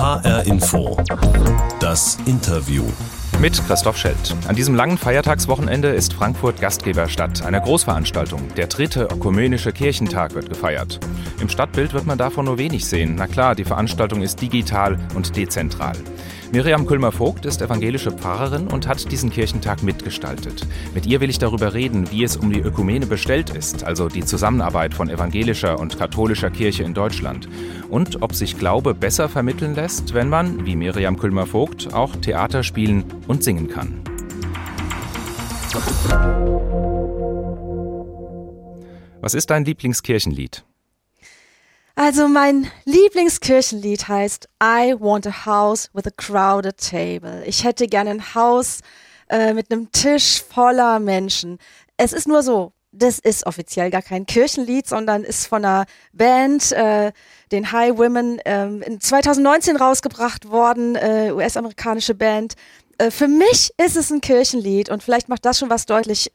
HR Info. Das Interview. Mit Christoph Schelt. An diesem langen Feiertagswochenende ist Frankfurt Gastgeberstadt einer Großveranstaltung. Der dritte ökumenische Kirchentag wird gefeiert. Im Stadtbild wird man davon nur wenig sehen. Na klar, die Veranstaltung ist digital und dezentral. Miriam Kulmer-Vogt ist evangelische Pfarrerin und hat diesen Kirchentag mitgestaltet. Mit ihr will ich darüber reden, wie es um die Ökumene bestellt ist, also die Zusammenarbeit von evangelischer und katholischer Kirche in Deutschland. Und ob sich Glaube besser vermitteln lässt, wenn man, wie Miriam Kulmer-Vogt, auch Theater spielen und singen kann. Was ist dein Lieblingskirchenlied? Also mein Lieblingskirchenlied heißt I Want a House with a Crowded Table. Ich hätte gerne ein Haus äh, mit einem Tisch voller Menschen. Es ist nur so, das ist offiziell gar kein Kirchenlied, sondern ist von einer Band, äh, den High Women, äh, in 2019 rausgebracht worden, äh, US-amerikanische Band. Äh, für mich ist es ein Kirchenlied und vielleicht macht das schon was deutlich.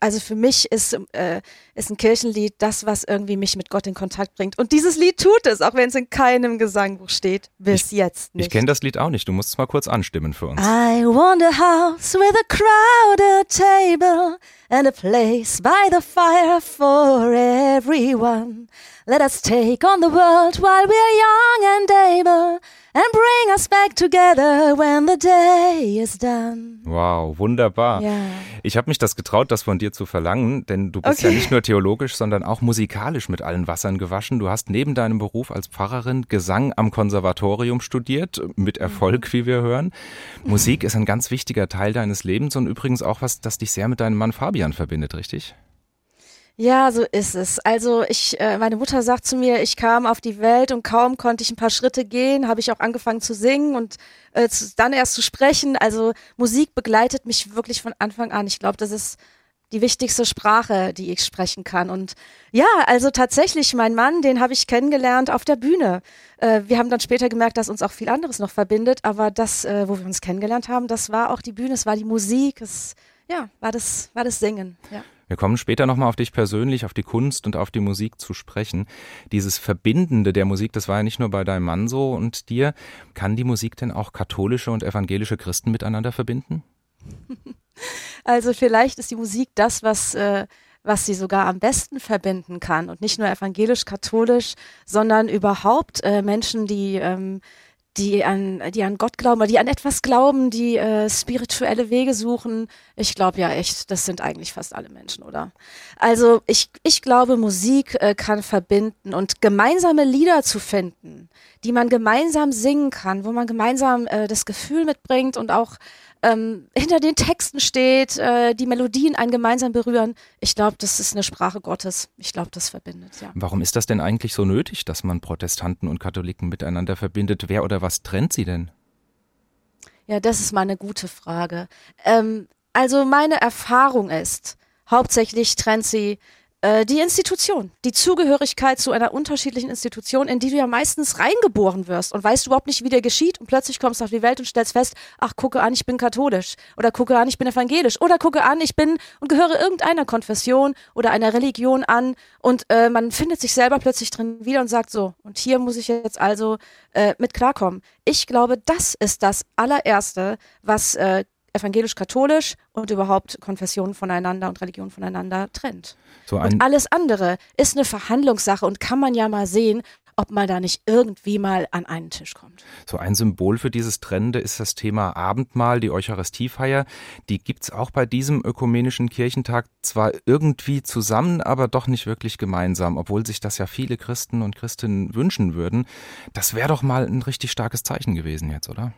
Also für mich ist, äh, ist ein Kirchenlied das, was irgendwie mich mit Gott in Kontakt bringt. Und dieses Lied tut es, auch wenn es in keinem Gesangbuch steht, bis ich, jetzt nicht. Ich kenne das Lied auch nicht. Du musst es mal kurz anstimmen für uns. I want a house with a crowded table and a place by the fire for everyone. Let us take on the world while we're young and able and bring us back together when the day is done. Wow, wunderbar. Ja. Ich habe mich das getraut, das von dir zu verlangen, denn du bist Okay. ja nicht nur theologisch, sondern auch musikalisch mit allen Wassern gewaschen. Du hast neben deinem Beruf als Pfarrerin Gesang am Konservatorium studiert, mit Erfolg, wie wir hören. Musik ist ein ganz wichtiger Teil deines Lebens und übrigens auch was, das dich sehr mit deinem Mann Fabian verbindet, richtig? Ja, so ist es. Also ich, äh, meine Mutter sagt zu mir, ich kam auf die Welt und kaum konnte ich ein paar Schritte gehen, habe ich auch angefangen zu singen und äh, zu, dann erst zu sprechen. Also Musik begleitet mich wirklich von Anfang an. Ich glaube, das ist die wichtigste Sprache, die ich sprechen kann. Und ja, also tatsächlich, mein Mann, den habe ich kennengelernt auf der Bühne. Äh, wir haben dann später gemerkt, dass uns auch viel anderes noch verbindet, aber das, äh, wo wir uns kennengelernt haben, das war auch die Bühne, es war die Musik, es ja, war das, war das Singen. Ja. Wir kommen später nochmal auf dich persönlich, auf die Kunst und auf die Musik zu sprechen. Dieses Verbindende der Musik, das war ja nicht nur bei deinem Mann so und dir. Kann die Musik denn auch katholische und evangelische Christen miteinander verbinden? Also vielleicht ist die Musik das, was, äh, was sie sogar am besten verbinden kann. Und nicht nur evangelisch-katholisch, sondern überhaupt äh, Menschen, die, ähm, die, an, die an Gott glauben oder die an etwas glauben, die äh, spirituelle Wege suchen. Ich glaube ja echt, das sind eigentlich fast alle Menschen, oder? Also ich, ich glaube, Musik äh, kann verbinden und gemeinsame Lieder zu finden, die man gemeinsam singen kann, wo man gemeinsam äh, das Gefühl mitbringt und auch ähm, hinter den Texten steht, äh, die Melodien einen gemeinsam berühren. Ich glaube, das ist eine Sprache Gottes. Ich glaube, das verbindet, ja. Warum ist das denn eigentlich so nötig, dass man Protestanten und Katholiken miteinander verbindet? Wer oder was trennt sie denn? Ja, das ist mal eine gute Frage. Ähm, also meine Erfahrung ist, hauptsächlich trennt sie äh, die Institution, die Zugehörigkeit zu einer unterschiedlichen Institution, in die du ja meistens reingeboren wirst und weißt überhaupt nicht, wie dir geschieht und plötzlich kommst du auf die Welt und stellst fest, ach, gucke an, ich bin katholisch oder gucke an, ich bin evangelisch oder gucke an, ich bin und gehöre irgendeiner Konfession oder einer Religion an und äh, man findet sich selber plötzlich drin wieder und sagt so, und hier muss ich jetzt also äh, mit klarkommen. Ich glaube, das ist das allererste, was äh, evangelisch-katholisch und überhaupt Konfessionen voneinander und Religionen voneinander trennt. So Und alles andere ist eine Verhandlungssache und kann man ja mal sehen, ob man da nicht irgendwie mal an einen Tisch kommt. so ein Symbol für dieses Trennende ist das Thema Abendmahl, die Eucharistiefeier. Die gibt's auch bei diesem ökumenischen Kirchentag zwar irgendwie zusammen, aber doch nicht wirklich gemeinsam, obwohl sich das ja viele Christen und Christinnen wünschen würden. Das wäre doch mal ein richtig starkes Zeichen gewesen jetzt, oder?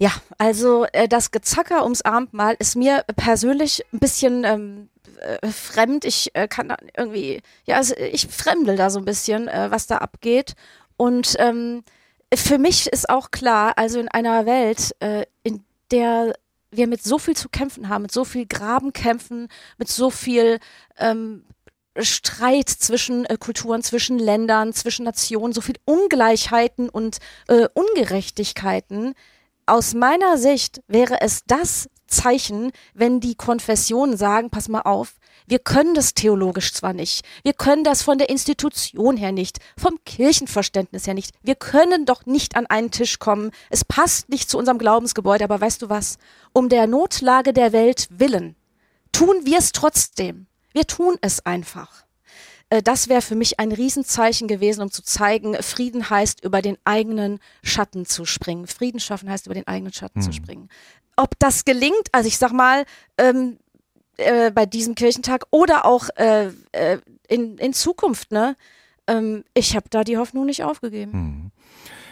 Ja, also äh, das Gezacker ums Abendmahl ist mir persönlich ein bisschen ähm, äh, fremd. Ich äh, kann da irgendwie, ja, also ich fremdel da so ein bisschen, äh, was da abgeht. Und ähm, für mich ist auch klar, also in einer Welt, äh, in der wir mit so viel zu kämpfen haben, mit so viel Grabenkämpfen, mit so viel ähm, Streit zwischen äh, Kulturen, zwischen Ländern, zwischen Nationen, so viel Ungleichheiten und äh, Ungerechtigkeiten. Aus meiner Sicht wäre es das Zeichen, wenn die Konfessionen sagen, pass mal auf, Wir können das theologisch zwar nicht, wir können das von der Institution her nicht, vom Kirchenverständnis her nicht. Wir können doch nicht an einen Tisch kommen. Es passt nicht zu unserem Glaubensgebäude, aber weißt du was? Um der Notlage der Welt willen tun wir es trotzdem. Wir tun es einfach. Äh, das wäre für mich ein Riesenzeichen gewesen, um zu zeigen, Frieden heißt, über den eigenen Schatten zu springen. Frieden schaffen heißt, über den eigenen Schatten mhm. zu springen. Ob das gelingt, also ich sag mal, ähm, äh, bei diesem Kirchentag oder auch äh, äh, in, in Zukunft, ne? Ähm, ich habe da die Hoffnung nicht aufgegeben. Mhm.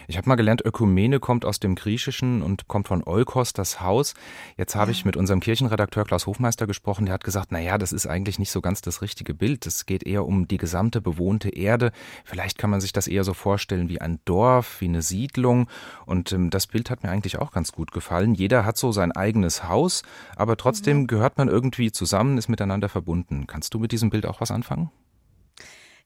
Ich habe mal gelernt, Ökumene kommt aus dem Griechischen und kommt von Oikos, das Haus. Jetzt habe ja. ich mit unserem Kirchenredakteur Klaus Hofmeister gesprochen, der hat gesagt, na ja, das ist eigentlich nicht so ganz das richtige Bild. Es geht eher um die gesamte bewohnte Erde. Vielleicht kann man sich das eher so vorstellen wie ein Dorf, wie eine Siedlung. Und ähm, das Bild hat mir eigentlich auch ganz gut gefallen. Jeder hat so sein eigenes Haus, aber trotzdem mhm. gehört man irgendwie zusammen, ist miteinander verbunden. Kannst du mit diesem Bild auch was anfangen?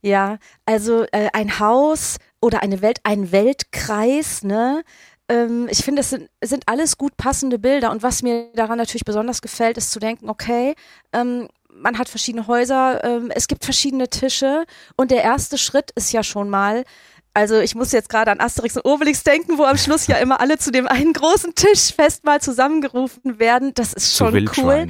Ja, also äh, ein Haus oder eine Welt, ein Weltkreis, ne? Ähm, ich finde, es sind, sind alles gut passende Bilder. Und was mir daran natürlich besonders gefällt, ist zu denken, okay, ähm, man hat verschiedene Häuser, ähm, es gibt verschiedene Tische und der erste Schritt ist ja schon mal, also ich muss jetzt gerade an Asterix und Obelix denken, wo am Schluss ja immer alle zu dem einen großen Tisch fest mal zusammengerufen werden. Das ist schon cool.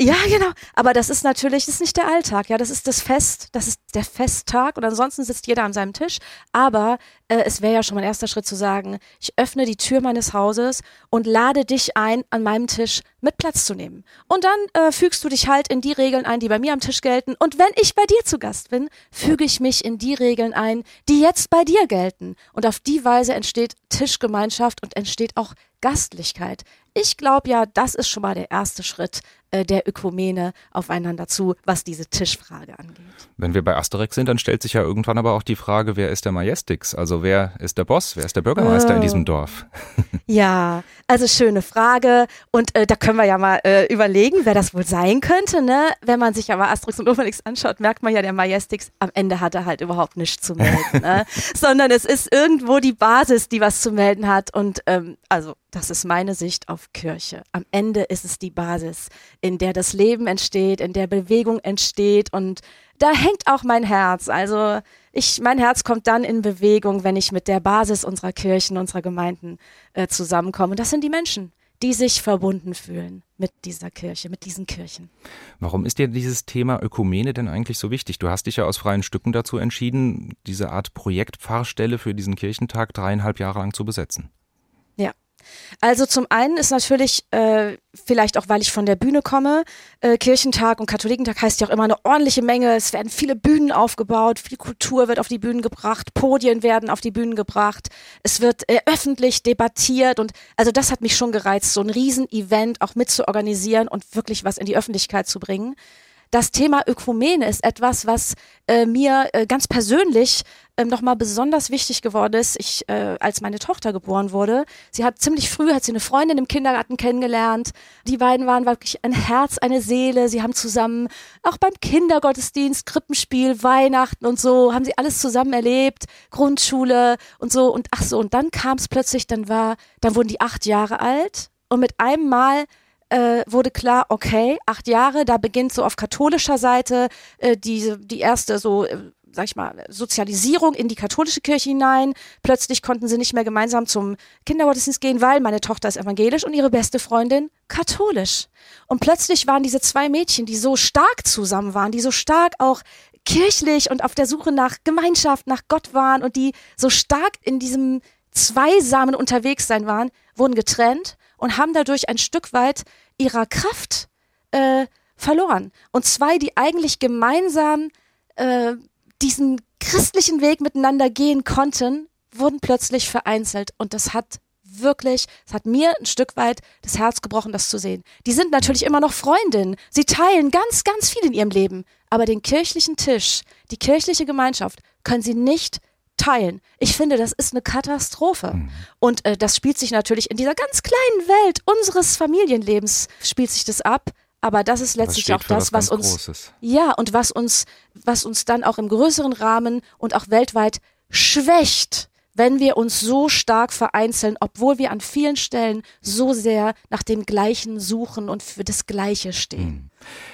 Ja, genau. Aber das ist natürlich, das ist nicht der Alltag. Ja, das ist das Fest, das ist der Festtag und ansonsten sitzt jeder an seinem Tisch. Aber äh, es wäre ja schon mein erster Schritt zu sagen, ich öffne die Tür meines Hauses und lade dich ein, an meinem Tisch mit Platz zu nehmen. Und dann äh, fügst du dich halt in die Regeln ein, die bei mir am Tisch gelten. Und wenn ich bei dir zu Gast bin, füge ich mich in die Regeln ein, die jetzt bei dir gelten. Und auf die Weise entsteht Tischgemeinschaft und entsteht auch Gastlichkeit. Ich glaube ja, das ist schon mal der erste Schritt äh, der Ökumene aufeinander zu, was diese Tischfrage angeht. Wenn wir bei Asterix sind, dann stellt sich ja irgendwann aber auch die Frage, wer ist der Majestix? Also wer ist der Boss? Wer ist der Bürgermeister oh. in diesem Dorf? Ja, also schöne Frage. Und äh, da können wir ja mal äh, überlegen, wer das wohl sein könnte. Ne? Wenn man sich aber Asterix und Obelix anschaut, merkt man ja, der Majestix am Ende hat er halt überhaupt nichts zu melden. Ne? Sondern es ist irgendwo die Basis, die was zu melden hat. Und ähm, also das ist meine Sicht auf Kirche. Am Ende ist es die Basis, in der das Leben entsteht, in der Bewegung entsteht und da hängt auch mein Herz. Also ich, mein Herz kommt dann in Bewegung, wenn ich mit der Basis unserer Kirchen, unserer Gemeinden äh, zusammenkomme. Und das sind die Menschen, die sich verbunden fühlen mit dieser Kirche, mit diesen Kirchen. Warum ist dir dieses Thema Ökumene denn eigentlich so wichtig? Du hast dich ja aus freien Stücken dazu entschieden, diese Art Projektpfarrstelle für diesen Kirchentag dreieinhalb Jahre lang zu besetzen. Also zum einen ist natürlich, äh, vielleicht auch weil ich von der Bühne komme, äh, Kirchentag und Katholikentag heißt ja auch immer eine ordentliche Menge. Es werden viele Bühnen aufgebaut, viel Kultur wird auf die Bühnen gebracht, Podien werden auf die Bühnen gebracht, es wird äh, öffentlich debattiert und also das hat mich schon gereizt, so ein Riesen-Event auch mit zu organisieren und wirklich was in die Öffentlichkeit zu bringen das Thema Ökumene ist etwas, was äh, mir äh, ganz persönlich ähm, nochmal besonders wichtig geworden ist, ich, äh, als meine Tochter geboren wurde. Sie hat ziemlich früh, hat sie eine Freundin im Kindergarten kennengelernt. Die beiden waren wirklich ein Herz, eine Seele. Sie haben zusammen auch beim Kindergottesdienst, Krippenspiel, Weihnachten und so, haben sie alles zusammen erlebt, Grundschule und so. Und ach so, und dann kam es plötzlich, dann war, dann wurden die acht Jahre alt und mit einem Mal äh, wurde klar, okay, acht Jahre, da beginnt so auf katholischer Seite äh, die, die erste so, äh, sag ich mal, Sozialisierung in die katholische Kirche hinein. Plötzlich konnten sie nicht mehr gemeinsam zum Kindergottesdienst gehen, weil meine Tochter ist evangelisch und ihre beste Freundin katholisch. Und plötzlich waren diese zwei Mädchen, die so stark zusammen waren, die so stark auch kirchlich und auf der Suche nach Gemeinschaft, nach Gott waren und die so stark in diesem Zweisamen unterwegs sein waren, wurden getrennt und haben dadurch ein Stück weit ihrer Kraft äh, verloren. Und zwei, die eigentlich gemeinsam äh, diesen christlichen Weg miteinander gehen konnten, wurden plötzlich vereinzelt. Und das hat wirklich, es hat mir ein Stück weit das Herz gebrochen, das zu sehen. Die sind natürlich immer noch Freundinnen. Sie teilen ganz, ganz viel in ihrem Leben. Aber den kirchlichen Tisch, die kirchliche Gemeinschaft können sie nicht teilen. Ich finde, das ist eine Katastrophe. Mhm. Und äh, das spielt sich natürlich in dieser ganz kleinen Welt unseres Familienlebens spielt sich das ab. Aber das ist letztlich das auch das, was uns Großes. ja und was uns, was uns dann auch im größeren Rahmen und auch weltweit schwächt, wenn wir uns so stark vereinzeln, obwohl wir an vielen Stellen so sehr nach dem Gleichen suchen und für das Gleiche stehen. Mhm.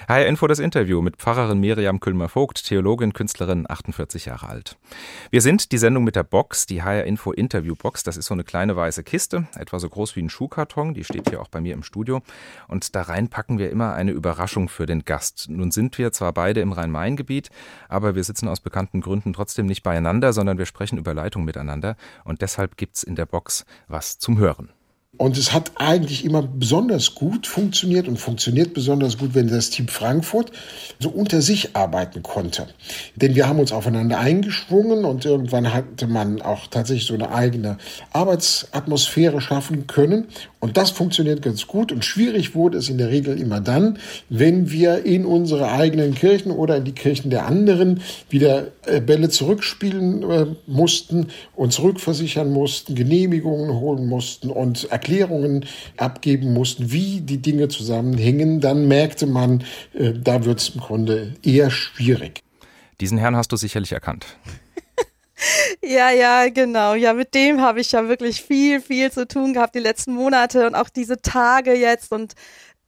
HR Info das Interview mit Pfarrerin Miriam Külmer-Vogt, Theologin, Künstlerin, 48 Jahre alt. Wir sind die Sendung mit der Box, die HR Info Interview Box. Das ist so eine kleine weiße Kiste, etwa so groß wie ein Schuhkarton. Die steht hier auch bei mir im Studio. Und da rein packen wir immer eine Überraschung für den Gast. Nun sind wir zwar beide im Rhein-Main-Gebiet, aber wir sitzen aus bekannten Gründen trotzdem nicht beieinander, sondern wir sprechen über Leitung miteinander. Und deshalb gibt's in der Box was zum Hören. Und es hat eigentlich immer besonders gut funktioniert und funktioniert besonders gut, wenn das Team Frankfurt so unter sich arbeiten konnte. Denn wir haben uns aufeinander eingeschwungen und irgendwann hatte man auch tatsächlich so eine eigene Arbeitsatmosphäre schaffen können. Und das funktioniert ganz gut. Und schwierig wurde es in der Regel immer dann, wenn wir in unsere eigenen Kirchen oder in die Kirchen der anderen wieder äh, Bälle zurückspielen äh, mussten, uns rückversichern mussten, Genehmigungen holen mussten und erklären Erklärungen abgeben mussten, wie die Dinge zusammenhängen, dann merkte man, äh, da wird es im Grunde eher schwierig. Diesen Herrn hast du sicherlich erkannt. Ja, ja, genau. Ja, mit dem habe ich ja wirklich viel, viel zu tun gehabt die letzten Monate und auch diese Tage jetzt und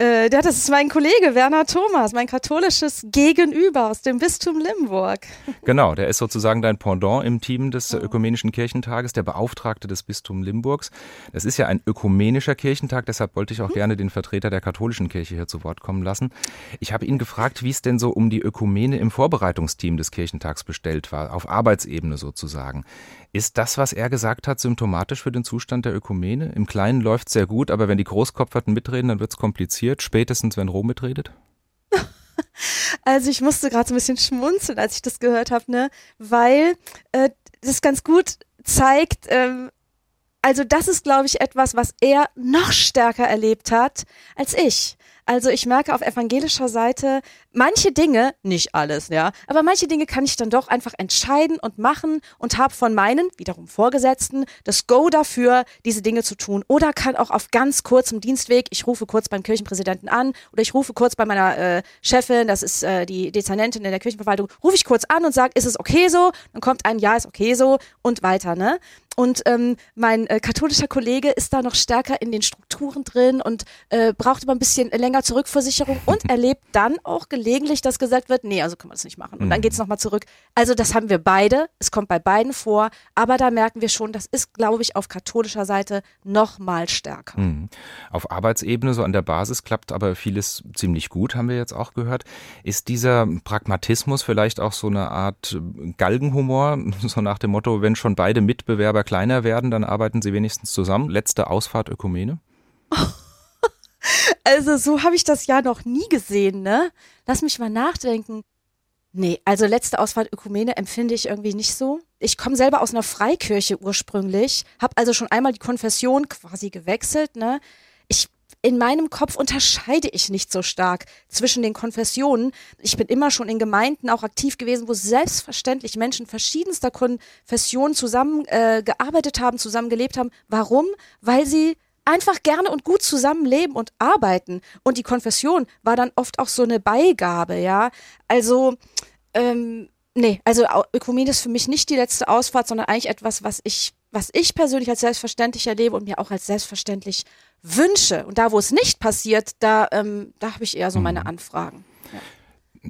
äh, das ist mein Kollege Werner Thomas, mein katholisches Gegenüber aus dem Bistum Limburg. Genau, der ist sozusagen dein Pendant im Team des Ökumenischen Kirchentages, der Beauftragte des Bistums Limburgs. Das ist ja ein ökumenischer Kirchentag, deshalb wollte ich auch mhm. gerne den Vertreter der katholischen Kirche hier zu Wort kommen lassen. Ich habe ihn gefragt, wie es denn so um die Ökumene im Vorbereitungsteam des Kirchentags bestellt war, auf Arbeitsebene sozusagen. Ist das, was er gesagt hat, symptomatisch für den Zustand der Ökumene? Im Kleinen läuft es sehr gut, aber wenn die Großkopferten mitreden, dann wird es kompliziert, spätestens wenn Rom mitredet? Also ich musste gerade so ein bisschen schmunzeln, als ich das gehört habe, ne? weil äh, das ganz gut zeigt, ähm, also das ist, glaube ich, etwas, was er noch stärker erlebt hat als ich. Also ich merke auf evangelischer Seite, manche Dinge, nicht alles, ja, aber manche Dinge kann ich dann doch einfach entscheiden und machen und habe von meinen, wiederum Vorgesetzten, das Go dafür, diese Dinge zu tun. Oder kann auch auf ganz kurzem Dienstweg, ich rufe kurz beim Kirchenpräsidenten an oder ich rufe kurz bei meiner äh, Chefin, das ist äh, die Dezernentin in der Kirchenverwaltung, rufe ich kurz an und sage, ist es okay so? Dann kommt ein Ja, ist okay so und weiter, ne? Und ähm, mein äh, katholischer Kollege ist da noch stärker in den Strukturen drin und äh, braucht immer ein bisschen länger zur Rückversicherung und erlebt dann auch gelegentlich, dass gesagt wird, nee, also können wir das nicht machen. Und dann mhm. geht es nochmal zurück. Also das haben wir beide, es kommt bei beiden vor, aber da merken wir schon, das ist, glaube ich, auf katholischer Seite nochmal stärker. Mhm. Auf Arbeitsebene, so an der Basis, klappt aber vieles ziemlich gut, haben wir jetzt auch gehört. Ist dieser Pragmatismus vielleicht auch so eine Art Galgenhumor, so nach dem Motto, wenn schon beide Mitbewerber kleiner werden, dann arbeiten sie wenigstens zusammen. Letzte Ausfahrt Ökumene? Also so habe ich das ja noch nie gesehen, ne? Lass mich mal nachdenken. Nee, also letzte Ausfahrt Ökumene empfinde ich irgendwie nicht so. Ich komme selber aus einer Freikirche ursprünglich, habe also schon einmal die Konfession quasi gewechselt, ne? Ich in meinem Kopf unterscheide ich nicht so stark zwischen den Konfessionen. Ich bin immer schon in Gemeinden auch aktiv gewesen, wo selbstverständlich Menschen verschiedenster Konfessionen zusammen äh, haben, zusammen gelebt haben. Warum? Weil sie einfach gerne und gut zusammenleben und arbeiten. Und die Konfession war dann oft auch so eine Beigabe, ja. Also, ähm, nee, also Ökumene ist für mich nicht die letzte Ausfahrt, sondern eigentlich etwas, was ich, was ich persönlich als selbstverständlich erlebe und mir auch als selbstverständlich wünsche. Und da, wo es nicht passiert, da, ähm, da habe ich eher so meine mhm. Anfragen.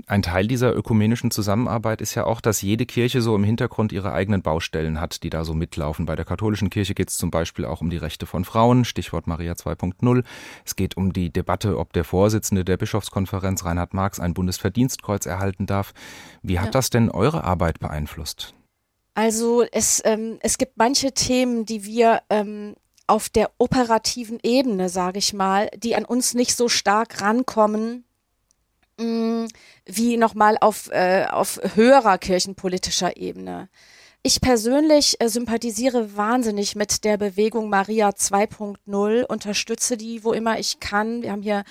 Ein Teil dieser ökumenischen Zusammenarbeit ist ja auch, dass jede Kirche so im Hintergrund ihre eigenen Baustellen hat, die da so mitlaufen. Bei der katholischen Kirche geht es zum Beispiel auch um die Rechte von Frauen, Stichwort Maria 2.0. Es geht um die Debatte, ob der Vorsitzende der Bischofskonferenz, Reinhard Marx, ein Bundesverdienstkreuz erhalten darf. Wie hat ja. das denn eure Arbeit beeinflusst? Also es, ähm, es gibt manche Themen, die wir ähm, auf der operativen Ebene, sage ich mal, die an uns nicht so stark rankommen, mh, mm, wie nochmal auf, äh, auf höherer kirchenpolitischer Ebene. Ich persönlich äh, sympathisiere wahnsinnig mit der Bewegung Maria 2.0, unterstütze die, wo immer ich kann. Wir haben hier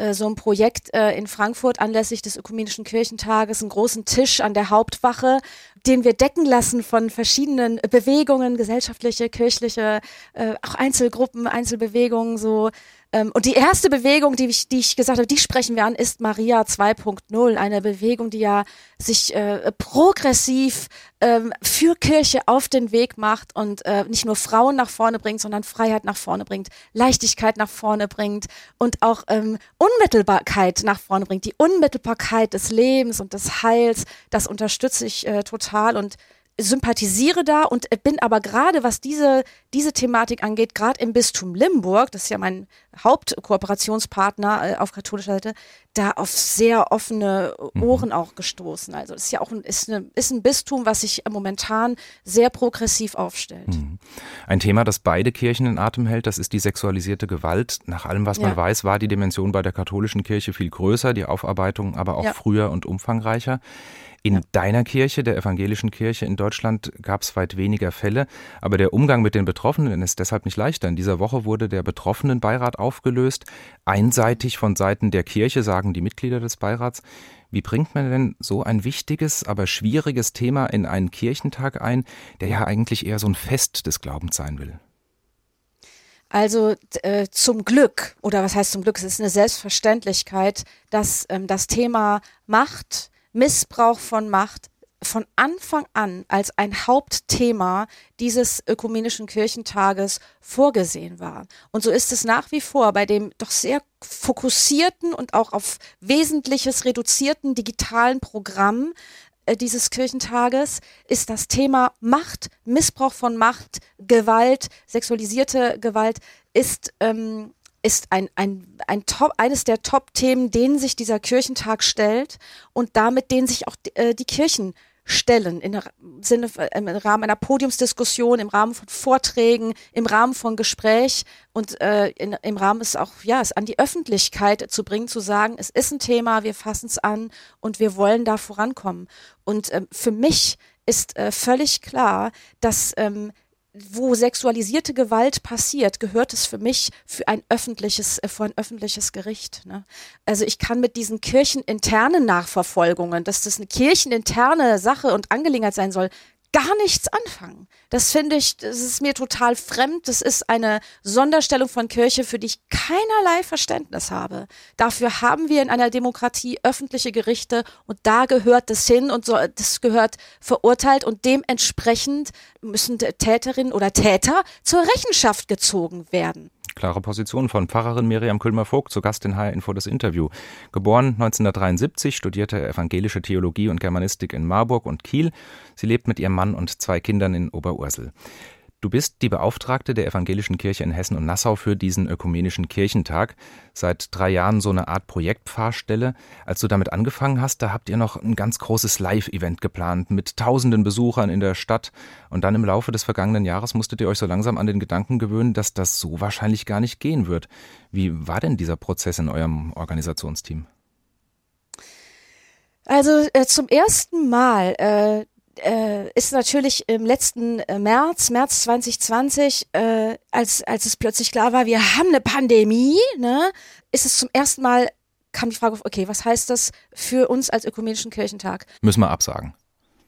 äh, so ein Projekt äh, in Frankfurt anlässlich des Ökumenischen Kirchentages, einen großen Tisch an der Hauptwache, den wir decken lassen von verschiedenen Bewegungen, gesellschaftliche, kirchliche, äh, auch Einzelgruppen, Einzelbewegungen, so ähm, und die erste Bewegung, die ich, die ich gesagt habe, die sprechen wir an, ist Maria 2.0, eine Bewegung, die ja sich äh, progressiv ähm, für Kirche auf den Weg macht und äh, nicht nur Frauen nach vorne bringt, sondern Freiheit nach vorne bringt, Leichtigkeit nach vorne bringt und auch ähm, Unmittelbarkeit nach vorne bringt. Die Unmittelbarkeit des Lebens und des Heils, das unterstütze ich äh, total und sympathisiere da und bin aber gerade, was diese, diese Thematik angeht, gerade im Bistum Limburg, das ist ja mein Hauptkooperationspartner äh, auf katholischer Seite, da auf sehr offene mhm. Ohren auch gestoßen. Also das ist ja auch ein, ist, eine, ist ein Bistum, was sich momentan sehr progressiv aufstellt. Mhm. Ein Thema, das beide Kirchen in Atem hält, das ist die sexualisierte Gewalt. Nach allem, was ja. man weiß, war die Dimension bei der katholischen Kirche viel größer, die Aufarbeitung aber auch ja. früher und umfangreicher. In ja. deiner Kirche, der evangelischen Kirche in Deutschland, gab es weit weniger Fälle, aber der Umgang mit den Betroffenen ist deshalb nicht leichter. In dieser Woche wurde der Betroffenenbeirat aufgelöst, einseitig von Seiten der Kirche, sagen die Mitglieder des Beirats. Wie bringt man denn so ein wichtiges, aber schwieriges Thema in einen Kirchentag ein, der ja eigentlich eher so ein Fest des Glaubens sein will? Also äh, zum Glück, oder was heißt zum Glück, es ist eine Selbstverständlichkeit, dass ähm, das Thema Macht, Missbrauch von Macht von Anfang an als ein Hauptthema dieses ökumenischen Kirchentages vorgesehen war. Und so ist es nach wie vor bei dem doch sehr fokussierten und auch auf Wesentliches reduzierten digitalen Programm äh, dieses Kirchentages ist das Thema Macht, Missbrauch von Macht, Gewalt, sexualisierte Gewalt ist ähm, ist ein, ein, ein Top, eines der Top-Themen, denen sich dieser Kirchentag stellt und damit denen sich auch die, äh, die Kirchen stellen, im Sinne, im Rahmen einer Podiumsdiskussion, im Rahmen von Vorträgen, im Rahmen von Gespräch und äh, in, im Rahmen es auch, ja, es an die Öffentlichkeit zu bringen, zu sagen, es ist ein Thema, wir fassen es an und wir wollen da vorankommen. Und ähm, für mich ist äh, völlig klar, dass ähm, wo sexualisierte Gewalt passiert, gehört es für mich für ein öffentliches, äh, vor ein öffentliches Gericht. Ne? Also ich kann mit diesen kircheninternen Nachverfolgungen, dass das eine kircheninterne Sache und Angelegenheit sein soll, gar nichts anfangen. Das finde ich, das ist mir total fremd. Das ist eine Sonderstellung von Kirche, für die ich keinerlei Verständnis habe. Dafür haben wir in einer Demokratie öffentliche Gerichte und da gehört das hin und so, das gehört verurteilt und dementsprechend müssen Täterinnen oder Täter zur Rechenschaft gezogen werden. Klare Position von Pfarrerin Miriam Külmer-Vogt, zu Gast in HR Info das Interview. Geboren 1973, studierte evangelische Theologie und Germanistik in Marburg und Kiel. Sie lebt mit ihrem Mann und zwei Kindern in Oberursel. Du bist die Beauftragte der Evangelischen Kirche in Hessen und Nassau für diesen ökumenischen Kirchentag. Seit drei Jahren so eine Art Projektpfarrstelle. Als du damit angefangen hast, da habt ihr noch ein ganz großes Live-Event geplant mit tausenden Besuchern in der Stadt. Und dann im Laufe des vergangenen Jahres musstet ihr euch so langsam an den Gedanken gewöhnen, dass das so wahrscheinlich gar nicht gehen wird. Wie war denn dieser Prozess in eurem Organisationsteam? Also äh, zum ersten Mal äh, äh, ist natürlich im letzten äh, März, März 2020, äh, als, als es plötzlich klar war, wir haben eine Pandemie, ne, ist es zum ersten Mal, kam die Frage auf, okay, was heißt das für uns als ökumenischen Kirchentag? Müssen wir absagen.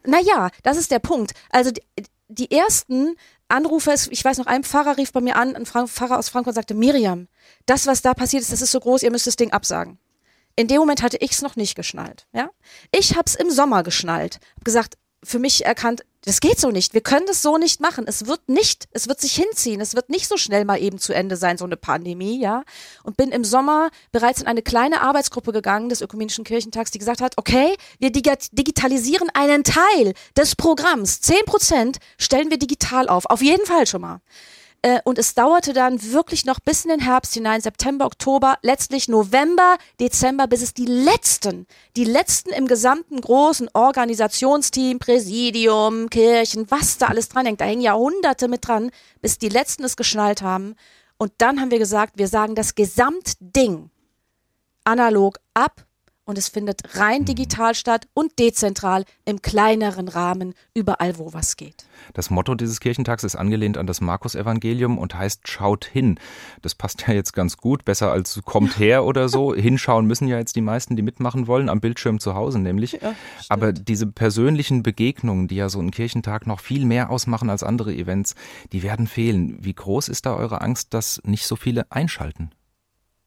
Naja, das ist der Punkt. Also die, die ersten Anrufe, ich weiß noch, ein Pfarrer rief bei mir an, ein Pfarrer aus Frankfurt sagte, Miriam, das, was da passiert ist, das ist so groß, ihr müsst das Ding absagen. In dem Moment hatte ich es noch nicht geschnallt. Ja? Ich habe es im Sommer geschnallt. Hab gesagt, für mich erkannt, das geht so nicht. Wir können das so nicht machen. Es wird nicht, es wird sich hinziehen. Es wird nicht so schnell mal eben zu Ende sein, so eine Pandemie, ja. Und bin im Sommer bereits in eine kleine Arbeitsgruppe gegangen des Ökumenischen Kirchentags, die gesagt hat, okay, wir digitalisieren einen Teil des Programms. Zehn Prozent stellen wir digital auf. Auf jeden Fall schon mal. Äh, und es dauerte dann wirklich noch bis in den Herbst hinein, September, Oktober, letztlich November, Dezember, bis es die letzten, die letzten im gesamten großen Organisationsteam, Präsidium, Kirchen, was da alles dran hängt, da hängen Jahrhunderte mit dran, bis die letzten es geschnallt haben. Und dann haben wir gesagt, wir sagen das Gesamtding analog ab und es findet rein mhm. digital statt und dezentral im kleineren Rahmen, überall wo was geht. Das Motto dieses Kirchentags ist angelehnt an das Markus-Evangelium und heißt Schaut hin. Das passt ja jetzt ganz gut, besser als kommt her oder so. Hinschauen müssen ja jetzt die meisten, die mitmachen wollen, am Bildschirm zu Hause nämlich. Ja, Aber diese persönlichen Begegnungen, die ja so einen Kirchentag noch viel mehr ausmachen als andere Events, die werden fehlen. Wie groß ist da eure Angst, dass nicht so viele einschalten?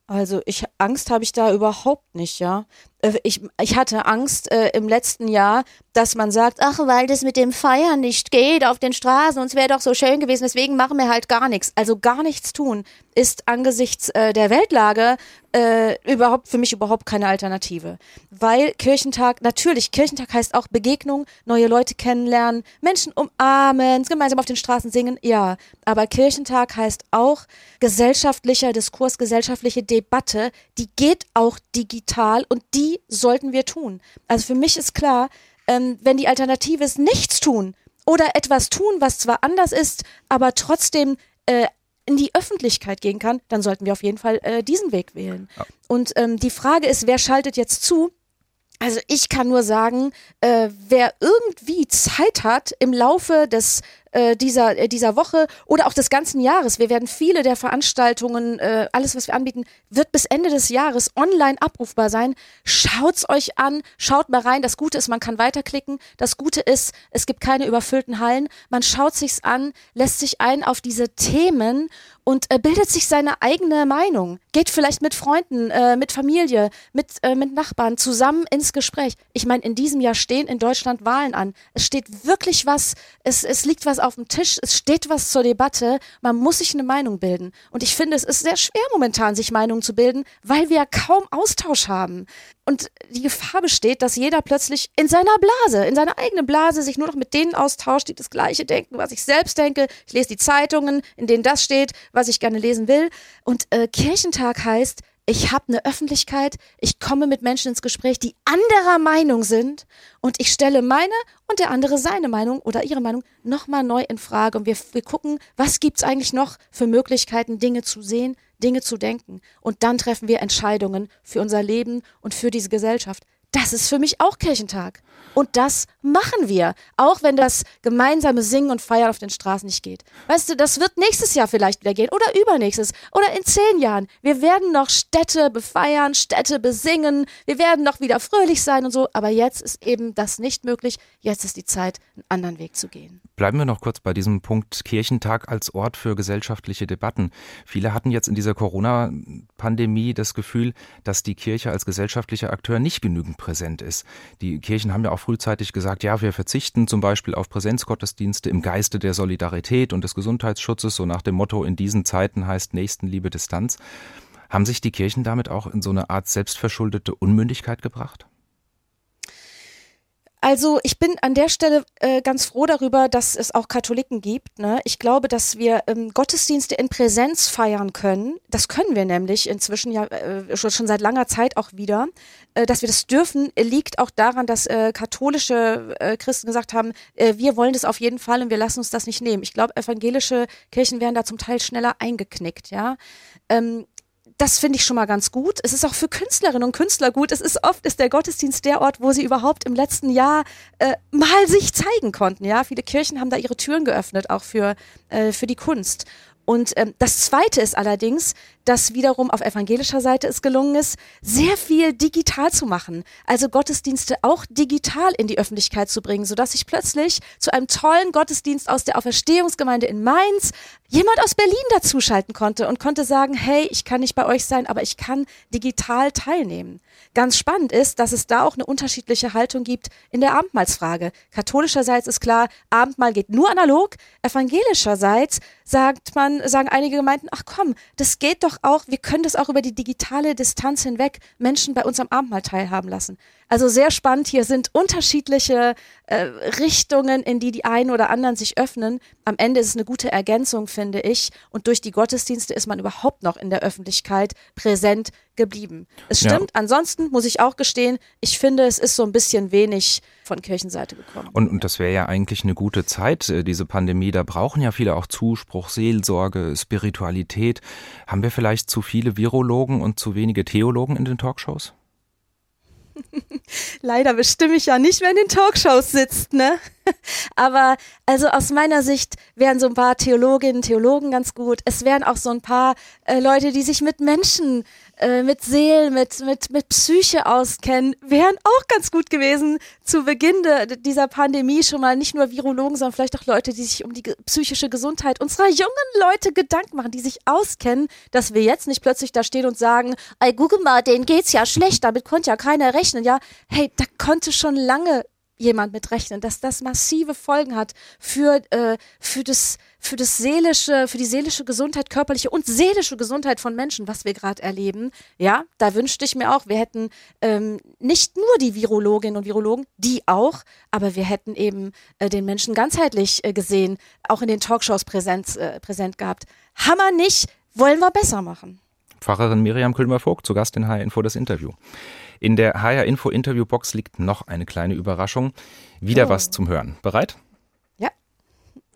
Also ich Angst habe ich da überhaupt nicht, ja. Äh, ich, ich hatte Angst äh, im letzten Jahr, dass man sagt, ach, weil das mit dem Feiern nicht geht auf den Straßen und es wäre doch so schön gewesen, deswegen machen wir halt gar nichts. Also gar nichts tun ist angesichts äh, der Weltlage äh, überhaupt für mich überhaupt keine Alternative. Weil Kirchentag, natürlich, Kirchentag heißt auch Begegnung, neue Leute kennenlernen, Menschen umarmen, gemeinsam auf den Straßen singen, ja. Aber Kirchentag heißt auch gesellschaftlicher Diskurs, gesellschaftliche Debatte, die geht auch digital und die sollten wir tun. Also für mich ist klar, ähm, wenn die Alternative ist, nichts tun oder etwas tun, was zwar anders ist, aber trotzdem äh, in die Öffentlichkeit gehen kann, dann sollten wir auf jeden Fall äh, diesen Weg wählen. Ja. Und ähm, die Frage ist, wer schaltet jetzt zu? Also ich kann nur sagen, äh, wer irgendwie Zeit hat im Laufe des äh, dieser, äh, dieser Woche oder auch des ganzen Jahres. Wir werden viele der Veranstaltungen, äh, alles, was wir anbieten, wird bis Ende des Jahres online abrufbar sein. Schaut's euch an, schaut mal rein. Das Gute ist, man kann weiterklicken. Das Gute ist, es gibt keine überfüllten Hallen. Man schaut sich's an, lässt sich ein auf diese Themen und äh, bildet sich seine eigene Meinung. Geht vielleicht mit Freunden, äh, mit Familie, mit, äh, mit Nachbarn zusammen ins Gespräch. Ich meine, in diesem Jahr stehen in Deutschland Wahlen an. Es steht wirklich was, es, es liegt was auf dem Tisch, es steht was zur Debatte, man muss sich eine Meinung bilden. Und ich finde, es ist sehr schwer momentan, sich Meinungen zu bilden, weil wir kaum Austausch haben. Und die Gefahr besteht, dass jeder plötzlich in seiner Blase, in seiner eigenen Blase sich nur noch mit denen austauscht, die das Gleiche denken, was ich selbst denke. Ich lese die Zeitungen, in denen das steht, was ich gerne lesen will. Und äh, Kirchentag heißt, ich habe eine Öffentlichkeit, ich komme mit Menschen ins Gespräch, die anderer Meinung sind und ich stelle meine und der andere seine Meinung oder ihre Meinung nochmal neu in Frage und wir, wir gucken, was gibt's eigentlich noch für Möglichkeiten, Dinge zu sehen, Dinge zu denken und dann treffen wir Entscheidungen für unser Leben und für diese Gesellschaft. Das ist für mich auch Kirchentag. Und das machen wir, auch wenn das gemeinsame Singen und Feiern auf den Straßen nicht geht. Weißt du, das wird nächstes Jahr vielleicht wieder gehen oder übernächstes oder in zehn Jahren. Wir werden noch Städte befeiern, Städte besingen, wir werden noch wieder fröhlich sein und so. Aber jetzt ist eben das nicht möglich. Jetzt ist die Zeit, einen anderen Weg zu gehen. Bleiben wir noch kurz bei diesem Punkt Kirchentag als Ort für gesellschaftliche Debatten. Viele hatten jetzt in dieser Corona-Pandemie das Gefühl, dass die Kirche als gesellschaftlicher Akteur nicht genügend präsent ist. Die Kirchen haben ja auch frühzeitig gesagt, ja, wir verzichten zum Beispiel auf Präsenzgottesdienste im Geiste der Solidarität und des Gesundheitsschutzes, so nach dem Motto, in diesen Zeiten heißt Nächstenliebe Distanz. Haben sich die Kirchen damit auch in so eine Art selbstverschuldete Unmündigkeit gebracht? Also ich bin an der Stelle äh, ganz froh darüber, dass es auch Katholiken gibt. Ne? Ich glaube, dass wir ähm, Gottesdienste in Präsenz feiern können. Das können wir nämlich inzwischen ja äh, schon, schon seit langer Zeit auch wieder. Äh, dass wir das dürfen, liegt auch daran, dass äh, katholische äh, Christen gesagt haben, äh, wir wollen das auf jeden Fall und wir lassen uns das nicht nehmen. Ich glaube, evangelische Kirchen werden da zum Teil schneller eingeknickt. Ja. Ähm, das finde ich schon mal ganz gut. Es ist auch für Künstlerinnen und Künstler gut. Es ist oft ist der Gottesdienst der Ort, wo sie überhaupt im letzten Jahr äh, mal sich zeigen konnten. Ja, viele Kirchen haben da ihre Türen geöffnet, auch für äh, für die Kunst. Und ähm, das Zweite ist allerdings, dass wiederum auf evangelischer Seite es gelungen ist, sehr viel digital zu machen. Also Gottesdienste auch digital in die Öffentlichkeit zu bringen, sodass ich plötzlich zu einem tollen Gottesdienst aus der Auferstehungsgemeinde in Mainz jemand aus Berlin dazuschalten konnte und konnte sagen, hey, ich kann nicht bei euch sein, aber ich kann digital teilnehmen. Ganz spannend ist, dass es da auch eine unterschiedliche Haltung gibt in der Abendmahlsfrage. Katholischerseits ist klar, Abendmahl geht nur analog. Evangelischerseits sagt man, sagen einige Gemeinden, ach komm, das geht doch auch, wir können das auch über die digitale Distanz hinweg Menschen bei uns am Abendmahl teilhaben lassen. Also sehr spannend, hier sind unterschiedliche äh, Richtungen, in die die einen oder anderen sich öffnen. Am Ende ist es eine gute Ergänzung, finde ich. Und durch die Gottesdienste ist man überhaupt noch in der Öffentlichkeit präsent geblieben. Es stimmt, ja. ansonsten muss ich auch gestehen, ich finde, es ist so ein bisschen wenig von Kirchenseite gekommen. Und, und das wäre ja eigentlich eine gute Zeit, äh, diese Pandemie. Da brauchen ja viele auch Zuspruch, Seelsorge, Spiritualität. Haben wir vielleicht zu viele Virologen und zu wenige Theologen in den Talkshows? Leider bestimme ich ja nicht, wer in den Talkshows sitzt, ne? Aber also aus meiner Sicht wären so ein paar Theologinnen, Theologen ganz gut. Es wären auch so ein paar äh, Leute, die sich mit Menschen äh, mit Seelen, mit, mit, mit Psyche auskennen, wären auch ganz gut gewesen zu Beginn de, dieser Pandemie schon mal nicht nur Virologen, sondern vielleicht auch Leute, die sich um die psychische Gesundheit unserer jungen Leute Gedanken machen, die sich auskennen, dass wir jetzt nicht plötzlich da stehen und sagen, ey, guck mal, denen geht's ja schlecht, damit konnte ja keiner rechnen, ja. Hey, da konnte schon lange jemand mit rechnen, dass das massive Folgen hat für, äh, für, das, für das seelische, für die seelische Gesundheit, körperliche und seelische Gesundheit von Menschen, was wir gerade erleben. Ja, da wünschte ich mir auch, wir hätten ähm, nicht nur die Virologinnen und Virologen, die auch, aber wir hätten eben äh, den Menschen ganzheitlich äh, gesehen, auch in den Talkshows präsent, äh, präsent gehabt. Hammer nicht, wollen wir besser machen. Pfarrerin Miriam Külmer-Vogt zu Gast in HR Info das Interview. In der HR Info Interviewbox liegt noch eine kleine Überraschung. Wieder oh. was zum Hören. Bereit?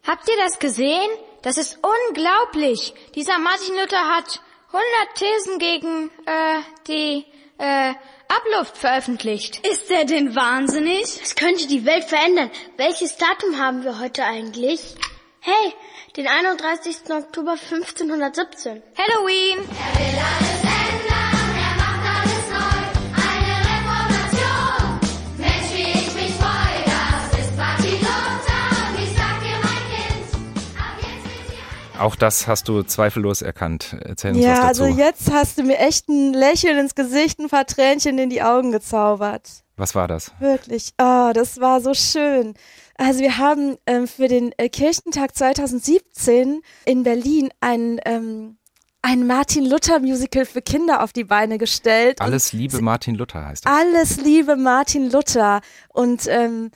Habt ihr das gesehen? Das ist unglaublich. Dieser Martin Luther hat 100 Thesen gegen äh, die äh, Abluft veröffentlicht. Ist er denn wahnsinnig? Es könnte die Welt verändern. Welches Datum haben wir heute eigentlich? Hey, den 31. Oktober 1517. Halloween. Auch das hast du zweifellos erkannt. Erzähl uns ja, was dazu. also jetzt hast du mir echt ein Lächeln ins Gesicht, ein paar Tränchen in die Augen gezaubert. Was war das? Wirklich. Oh, das war so schön. Also wir haben ähm, für den äh, Kirchentag 2017 in Berlin ein ähm, ein Martin Luther Musical für Kinder auf die Beine gestellt. Alles Liebe Martin Luther heißt das. Alles Liebe Martin Luther. Und ähm,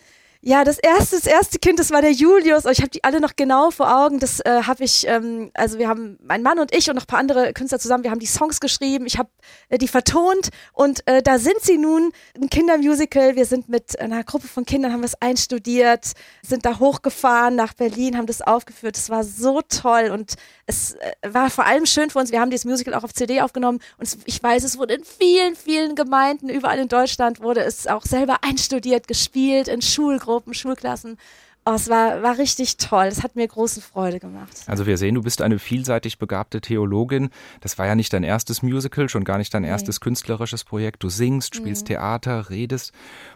ja, das erste, das erste Kind, das war der Julius. Ich habe die alle noch genau vor Augen. Das äh, habe ich, ähm, also wir haben, mein Mann und ich und noch ein paar andere Künstler zusammen, wir haben die Songs geschrieben. Ich habe äh, die vertont und äh, da sind sie nun, ein Kindermusical. Wir sind mit einer Gruppe von Kindern, haben es einstudiert, sind da hochgefahren nach Berlin, haben das aufgeführt. Es war so toll und es äh, war vor allem schön für uns. Wir haben dieses Musical auch auf CD aufgenommen und es, ich weiß, es wurde in vielen, vielen Gemeinden überall in Deutschland wurde es auch selber einstudiert, gespielt in Schulgruppen, Schulklassen. Oh, es war, war richtig toll. Es hat mir große Freude gemacht. Also wir sehen, du bist eine vielseitig begabte Theologin. Das war ja nicht dein erstes Musical, schon gar nicht dein erstes nee. künstlerisches Projekt. Du singst, spielst mhm. Theater, redest.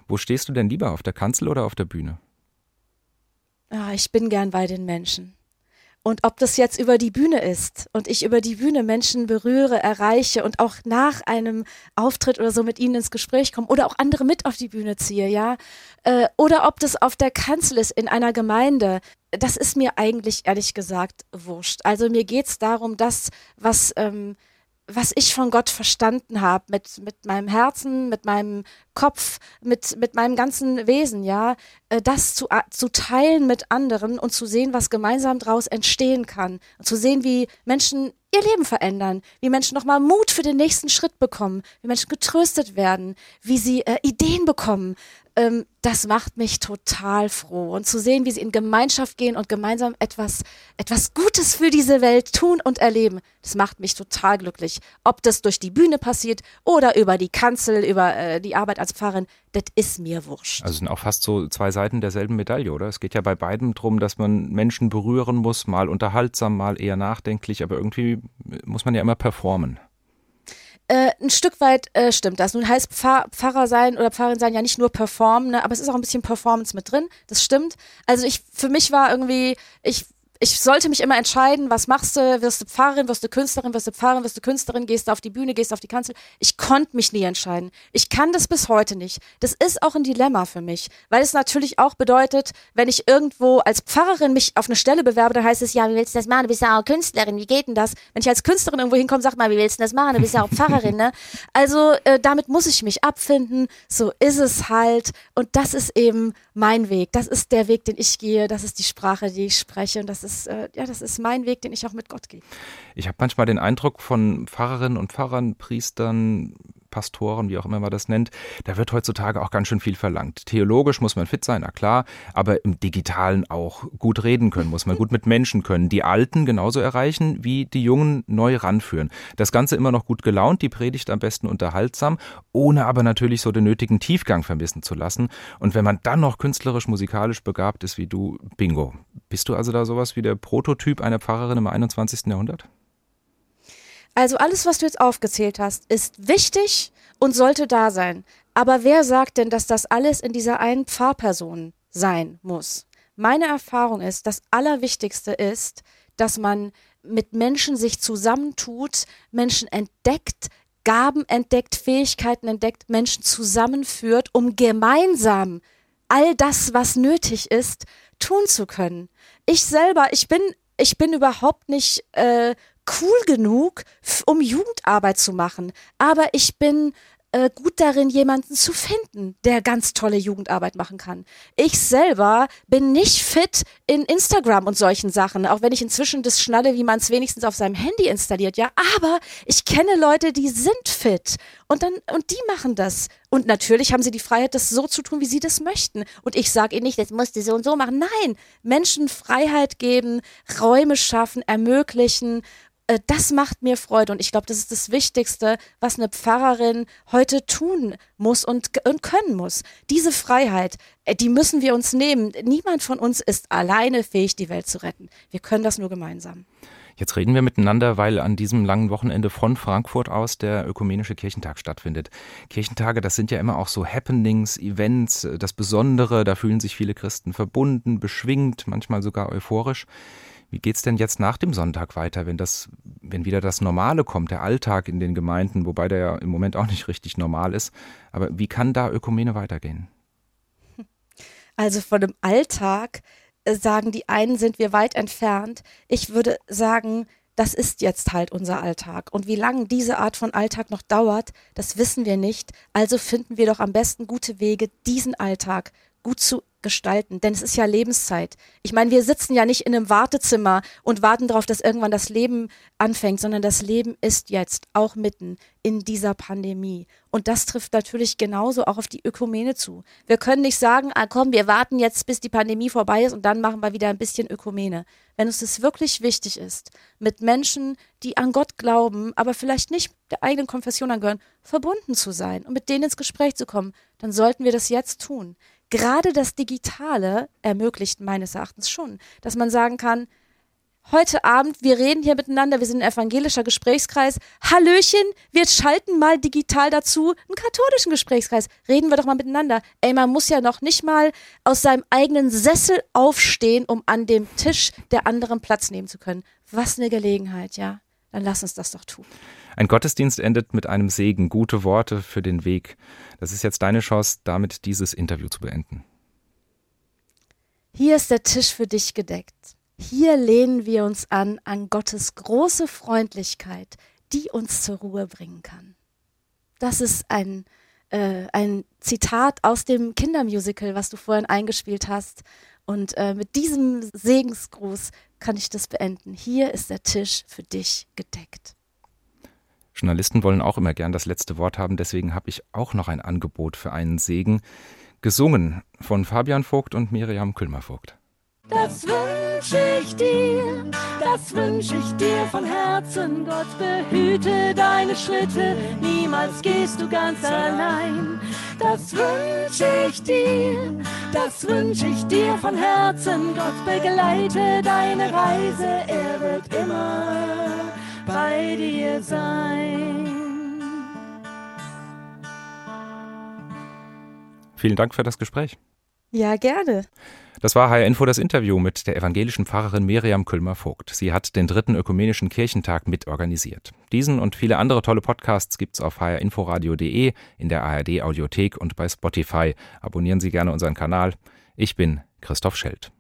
Wo stehst du denn lieber, auf der Kanzel oder auf der Bühne? Ah, ich bin gern bei den Menschen. Und ob das jetzt über die Bühne ist und ich über die Bühne Menschen berühre, erreiche und auch nach einem Auftritt oder so mit ihnen ins Gespräch komme oder auch andere mit auf die Bühne ziehe, ja, äh, oder ob das auf der Kanzel ist in einer Gemeinde, das ist mir eigentlich ehrlich gesagt wurscht. Also mir geht's darum, das, was ähm, was ich von Gott verstanden habe, mit, mit meinem Herzen, mit meinem Kopf, mit, mit meinem ganzen Wesen, ja, äh, das zu, zu teilen mit anderen und zu sehen, was gemeinsam daraus entstehen kann. Und zu sehen, wie Menschen ihr Leben verändern, wie Menschen nochmal Mut für den nächsten Schritt bekommen, wie Menschen getröstet werden, wie sie äh, Ideen bekommen, ähm, das macht mich total froh. Und zu sehen, wie sie in Gemeinschaft gehen und gemeinsam etwas, etwas Gutes für diese Welt tun und erleben, das macht mich total glücklich. Ob das durch die Bühne passiert oder über die Kanzel, über äh, die Arbeit als Pfarrerin, das ist mir wurscht. Also sind auch fast so zwei Seiten derselben Medaille, oder? Es geht ja bei beiden darum, dass man Menschen berühren muss, mal unterhaltsam, mal eher nachdenklich, aber irgendwie muss man ja immer performen. Äh, ein Stück weit äh, stimmt das. Nun heißt Pfarr Pfarrer sein oder Pfarrerin sein ja nicht nur performen, ne, aber es ist auch ein bisschen Performance mit drin. Das stimmt. Also ich, für mich war irgendwie, ich ich sollte mich immer entscheiden, was machst du? Wirst du Pfarrerin, wirst du Künstlerin, wirst du Pfarrerin, wirst du Künstlerin, gehst du auf die Bühne, gehst du auf die Kanzel. Ich konnte mich nie entscheiden. Ich kann das bis heute nicht. Das ist auch ein Dilemma für mich, weil es natürlich auch bedeutet, wenn ich irgendwo als Pfarrerin mich auf eine Stelle bewerbe, dann heißt es, ja, wie willst du das machen? Du bist ja auch Künstlerin, wie geht denn das? Wenn ich als Künstlerin irgendwo hinkomme, sag mal, wie willst du das machen? Du bist ja auch Pfarrerin, ne? Also äh, damit muss ich mich abfinden. So ist es halt. Und das ist eben mein Weg. Das ist der Weg, den ich gehe. Das ist die Sprache, die ich spreche. Und das ist, äh, ja, das ist mein Weg, den ich auch mit Gott gehe. Ich habe manchmal den Eindruck von Pfarrerinnen und Pfarrern, Priestern, Pastoren, wie auch immer man das nennt, da wird heutzutage auch ganz schön viel verlangt. Theologisch muss man fit sein, na klar, aber im Digitalen auch gut reden können, muss man gut mit Menschen können, die Alten genauso erreichen, wie die Jungen neu ranführen. Das Ganze immer noch gut gelaunt, die Predigt am besten unterhaltsam, ohne aber natürlich so den nötigen Tiefgang vermissen zu lassen. Und wenn man dann noch künstlerisch, musikalisch begabt ist wie du, bingo. Bist du also da sowas wie der Prototyp einer Pfarrerin im 21. Jahrhundert? Also alles, was du jetzt aufgezählt hast, ist wichtig und sollte da sein. Aber wer sagt denn, dass das alles in dieser einen Pfarrperson sein muss? Meine Erfahrung ist, das Allerwichtigste ist, dass man mit Menschen sich zusammentut, Menschen entdeckt, Gaben entdeckt, Fähigkeiten entdeckt, Menschen zusammenführt, um gemeinsam all das, was nötig ist, tun zu können. Ich selber, ich bin, ich bin überhaupt nicht äh, cool genug, um Jugendarbeit zu machen. Aber ich bin äh, gut darin, jemanden zu finden, der ganz tolle Jugendarbeit machen kann. Ich selber bin nicht fit in Instagram und solchen Sachen, auch wenn ich inzwischen das schnalle, wie man es wenigstens auf seinem Handy installiert. Ja, aber ich kenne Leute, die sind fit und dann und die machen das. Und natürlich haben sie die Freiheit, das so zu tun, wie sie das möchten. Und ich sage ihnen nicht, das musst du so und so machen. Nein, Menschen Freiheit geben, Räume schaffen, ermöglichen äh, das macht mir Freude und ich glaube, das ist das Wichtigste, was eine Pfarrerin heute tun muss und, und können muss. Diese Freiheit, äh, die müssen wir uns nehmen. Niemand von uns ist alleine fähig, die Welt zu retten. Wir können das nur gemeinsam. Jetzt reden wir miteinander, weil an diesem langen Wochenende von Frankfurt aus der Ökumenische Kirchentag stattfindet. Kirchentage, das sind ja immer auch so Happenings, Events, äh, das Besondere, da fühlen sich viele Christen verbunden, beschwingt, manchmal sogar euphorisch. Wie geht's denn jetzt nach dem Sonntag weiter, wenn das, wenn wieder das Normale kommt, der Alltag in den Gemeinden, wobei der ja im Moment auch nicht richtig normal ist. Aber wie kann da Ökumene weitergehen? Also von dem Alltag äh, sagen die einen, sind wir weit entfernt. Ich würde sagen, das ist jetzt halt unser Alltag. Und wie lange diese Art von Alltag noch dauert, das wissen wir nicht. Also finden wir doch am besten gute Wege, diesen Alltag gut zu gestalten, denn es ist ja Lebenszeit. Ich meine, wir sitzen ja nicht in einem Wartezimmer und warten darauf, dass irgendwann das Leben anfängt, sondern das Leben ist jetzt auch mitten in dieser Pandemie. Und das trifft natürlich genauso auch auf die Ökumene zu. Wir können nicht sagen, ah, komm, wir warten jetzt, bis die Pandemie vorbei ist und dann machen wir wieder ein bisschen Ökumene. Wenn uns das wirklich wichtig ist, mit Menschen, die an Gott glauben, aber vielleicht nicht der eigenen Konfession angehören, verbunden zu sein und mit denen ins Gespräch zu kommen, dann sollten wir das jetzt tun gerade das Digitale ermöglicht meines Erachtens schon, dass man sagen kann, heute Abend, wir reden hier miteinander, wir sind ein evangelischer Gesprächskreis. Hallöchen, wir schalten mal digital dazu einen katholischen Gesprächskreis. Reden wir doch mal miteinander. Ey, man muss ja noch nicht mal aus seinem eigenen Sessel aufstehen, um an dem Tisch der anderen Platz nehmen zu können. Was eine Gelegenheit, ja. Dann lass uns das doch tun. Ein Gottesdienst endet mit einem Segen, gute Worte für den Weg. Das ist jetzt deine Chance, damit dieses Interview zu beenden. Hier ist der Tisch für dich gedeckt. Hier lehnen wir uns an an Gottes große Freundlichkeit, die uns zur Ruhe bringen kann. Das ist ein, äh, ein Zitat aus dem Kindermusical, was du vorhin eingespielt hast. Und äh, mit diesem Segensgruß kann ich das beenden. Hier ist der Tisch für dich gedeckt. Journalisten wollen auch immer gern das letzte Wort haben, deswegen habe ich auch noch ein Angebot für einen Segen. Gesungen von Fabian Vogt und Miriam Külmer-Vogt. Das wünsche ich dir, das wünsche ich dir von Herzen. Gott behüte deine Schritte, niemals gehst du ganz allein. Das wünsche ich dir, das wünsche ich dir von Herzen. Gott begleite deine Reise, er wird immer bei dir sein. Vielen Dank für das Gespräch. Ja, gerne. Das war HR Info das Interview mit der evangelischen Pfarrerin Miriam Külmer-Vogt. Sie hat den dritten ökumenischen Kirchentag mitorganisiert. Diesen und viele andere tolle Podcasts gibt's auf hrinforadio.de, in der ARD Audiothek und bei Spotify. Abonnieren Sie gerne unseren Kanal. Ich bin Christoph Schelt.